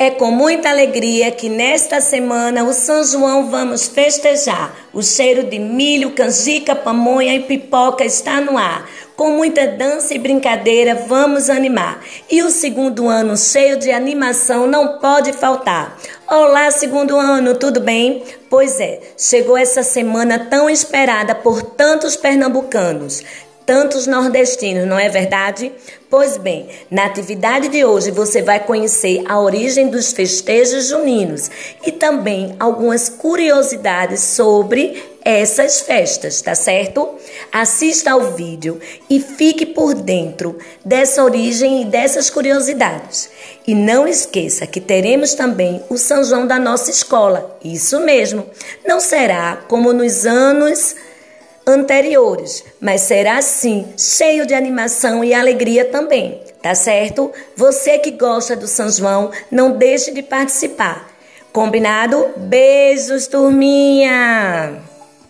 É com muita alegria que nesta semana o São João vamos festejar. O cheiro de milho, canjica, pamonha e pipoca está no ar. Com muita dança e brincadeira vamos animar. E o segundo ano cheio de animação não pode faltar. Olá, segundo ano, tudo bem? Pois é, chegou essa semana tão esperada por tantos pernambucanos tantos nordestinos, não é verdade? Pois bem, na atividade de hoje você vai conhecer a origem dos festejos juninos e também algumas curiosidades sobre essas festas, tá certo? Assista ao vídeo e fique por dentro dessa origem e dessas curiosidades. E não esqueça que teremos também o São João da nossa escola. Isso mesmo. Não será como nos anos anteriores, mas será sim cheio de animação e alegria também, tá certo? Você que gosta do São João, não deixe de participar. Combinado? Beijos, turminha!